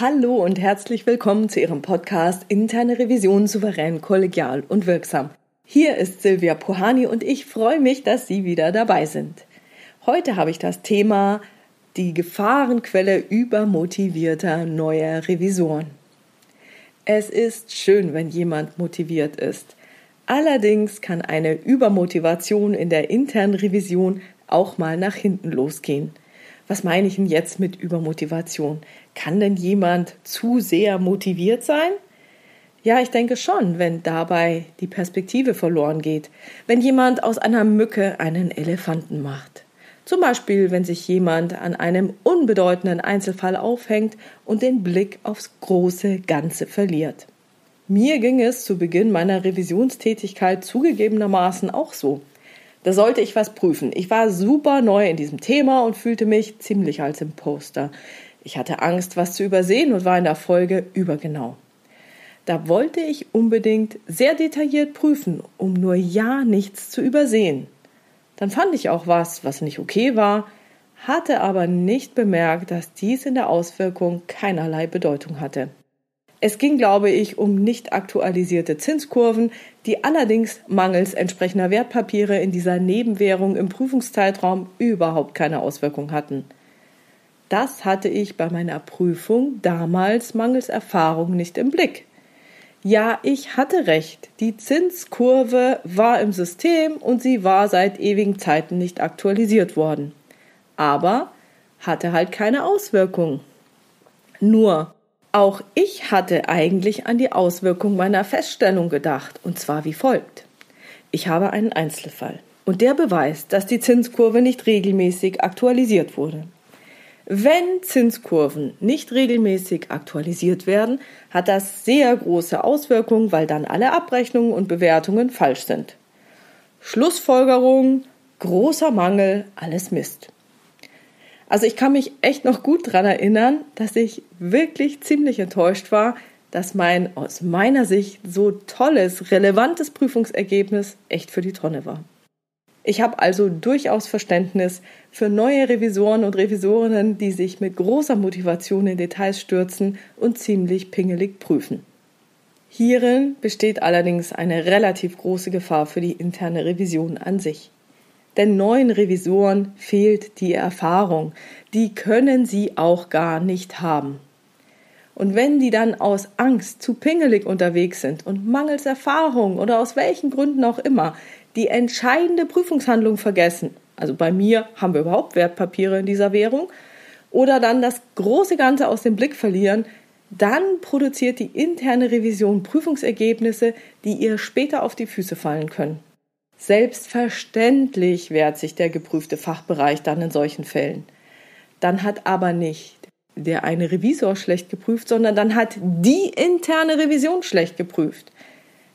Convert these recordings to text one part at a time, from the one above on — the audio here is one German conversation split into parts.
Hallo und herzlich willkommen zu Ihrem Podcast Interne Revision souverän, kollegial und wirksam. Hier ist Silvia Pohani und ich freue mich, dass Sie wieder dabei sind. Heute habe ich das Thema die Gefahrenquelle übermotivierter neuer Revisoren. Es ist schön, wenn jemand motiviert ist. Allerdings kann eine Übermotivation in der internen Revision auch mal nach hinten losgehen. Was meine ich denn jetzt mit Übermotivation? Kann denn jemand zu sehr motiviert sein? Ja, ich denke schon, wenn dabei die Perspektive verloren geht, wenn jemand aus einer Mücke einen Elefanten macht. Zum Beispiel, wenn sich jemand an einem unbedeutenden Einzelfall aufhängt und den Blick aufs große Ganze verliert. Mir ging es zu Beginn meiner Revisionstätigkeit zugegebenermaßen auch so. Da sollte ich was prüfen. Ich war super neu in diesem Thema und fühlte mich ziemlich als Imposter. Ich hatte Angst, was zu übersehen und war in der Folge übergenau. Da wollte ich unbedingt sehr detailliert prüfen, um nur ja nichts zu übersehen. Dann fand ich auch was, was nicht okay war, hatte aber nicht bemerkt, dass dies in der Auswirkung keinerlei Bedeutung hatte. Es ging, glaube ich, um nicht aktualisierte Zinskurven, die allerdings mangels entsprechender Wertpapiere in dieser Nebenwährung im Prüfungszeitraum überhaupt keine Auswirkung hatten. Das hatte ich bei meiner Prüfung damals mangels Erfahrung nicht im Blick. Ja, ich hatte recht. Die Zinskurve war im System und sie war seit ewigen Zeiten nicht aktualisiert worden. Aber hatte halt keine Auswirkung. Nur auch ich hatte eigentlich an die Auswirkung meiner Feststellung gedacht, und zwar wie folgt. Ich habe einen Einzelfall, und der beweist, dass die Zinskurve nicht regelmäßig aktualisiert wurde. Wenn Zinskurven nicht regelmäßig aktualisiert werden, hat das sehr große Auswirkungen, weil dann alle Abrechnungen und Bewertungen falsch sind. Schlussfolgerung, großer Mangel, alles Mist. Also ich kann mich echt noch gut daran erinnern, dass ich wirklich ziemlich enttäuscht war, dass mein aus meiner Sicht so tolles, relevantes Prüfungsergebnis echt für die Tonne war. Ich habe also durchaus Verständnis für neue Revisoren und Revisorinnen, die sich mit großer Motivation in Details stürzen und ziemlich pingelig prüfen. Hierin besteht allerdings eine relativ große Gefahr für die interne Revision an sich. Denn neuen Revisoren fehlt die Erfahrung, die können sie auch gar nicht haben. Und wenn die dann aus Angst zu pingelig unterwegs sind und mangels Erfahrung oder aus welchen Gründen auch immer die entscheidende Prüfungshandlung vergessen, also bei mir haben wir überhaupt Wertpapiere in dieser Währung, oder dann das große Ganze aus dem Blick verlieren, dann produziert die interne Revision Prüfungsergebnisse, die ihr später auf die Füße fallen können. Selbstverständlich wehrt sich der geprüfte Fachbereich dann in solchen Fällen. Dann hat aber nicht der eine Revisor schlecht geprüft, sondern dann hat die interne Revision schlecht geprüft.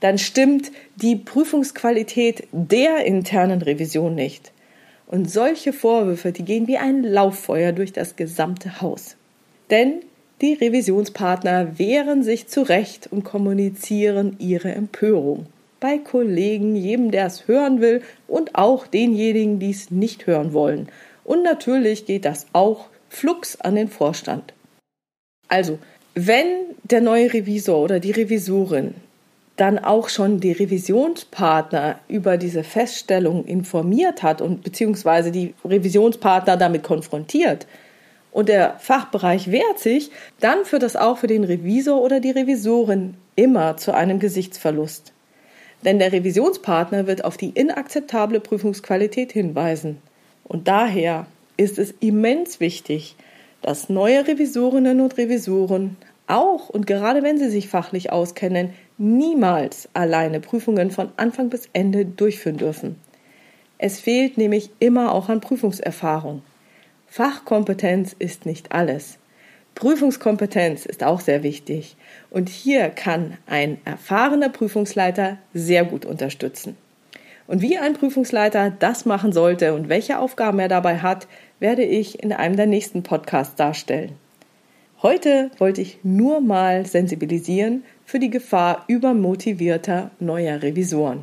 Dann stimmt die Prüfungsqualität der internen Revision nicht. Und solche Vorwürfe, die gehen wie ein Lauffeuer durch das gesamte Haus. Denn die Revisionspartner wehren sich zurecht und kommunizieren ihre Empörung bei Kollegen, jedem, der es hören will und auch denjenigen, die es nicht hören wollen. Und natürlich geht das auch flugs an den Vorstand. Also, wenn der neue Revisor oder die Revisorin dann auch schon die Revisionspartner über diese Feststellung informiert hat und beziehungsweise die Revisionspartner damit konfrontiert und der Fachbereich wehrt sich, dann führt das auch für den Revisor oder die Revisorin immer zu einem Gesichtsverlust. Denn der Revisionspartner wird auf die inakzeptable Prüfungsqualität hinweisen. Und daher ist es immens wichtig, dass neue Revisorinnen und Revisoren auch und gerade wenn sie sich fachlich auskennen, niemals alleine Prüfungen von Anfang bis Ende durchführen dürfen. Es fehlt nämlich immer auch an Prüfungserfahrung. Fachkompetenz ist nicht alles. Prüfungskompetenz ist auch sehr wichtig und hier kann ein erfahrener Prüfungsleiter sehr gut unterstützen. Und wie ein Prüfungsleiter das machen sollte und welche Aufgaben er dabei hat, werde ich in einem der nächsten Podcasts darstellen. Heute wollte ich nur mal sensibilisieren für die Gefahr übermotivierter neuer Revisoren.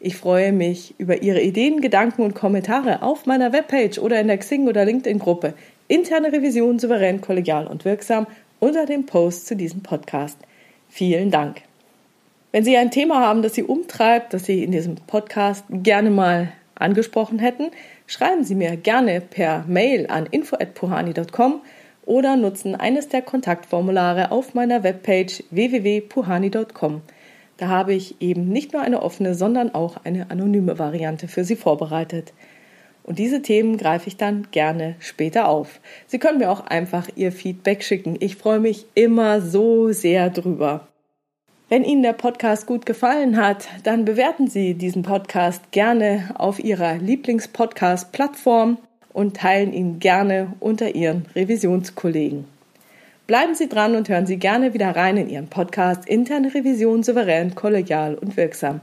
Ich freue mich über Ihre Ideen, Gedanken und Kommentare auf meiner Webpage oder in der Xing- oder LinkedIn-Gruppe. Interne Revision souverän, kollegial und wirksam unter dem Post zu diesem Podcast. Vielen Dank. Wenn Sie ein Thema haben, das Sie umtreibt, das Sie in diesem Podcast gerne mal angesprochen hätten, schreiben Sie mir gerne per Mail an info@puhani.com oder nutzen eines der Kontaktformulare auf meiner Webpage www.puhani.com. Da habe ich eben nicht nur eine offene, sondern auch eine anonyme Variante für Sie vorbereitet. Und diese Themen greife ich dann gerne später auf. Sie können mir auch einfach Ihr Feedback schicken. Ich freue mich immer so sehr drüber. Wenn Ihnen der Podcast gut gefallen hat, dann bewerten Sie diesen Podcast gerne auf Ihrer Lieblingspodcast-Plattform und teilen ihn gerne unter Ihren Revisionskollegen. Bleiben Sie dran und hören Sie gerne wieder rein in Ihren Podcast Interne Revision souverän, kollegial und wirksam.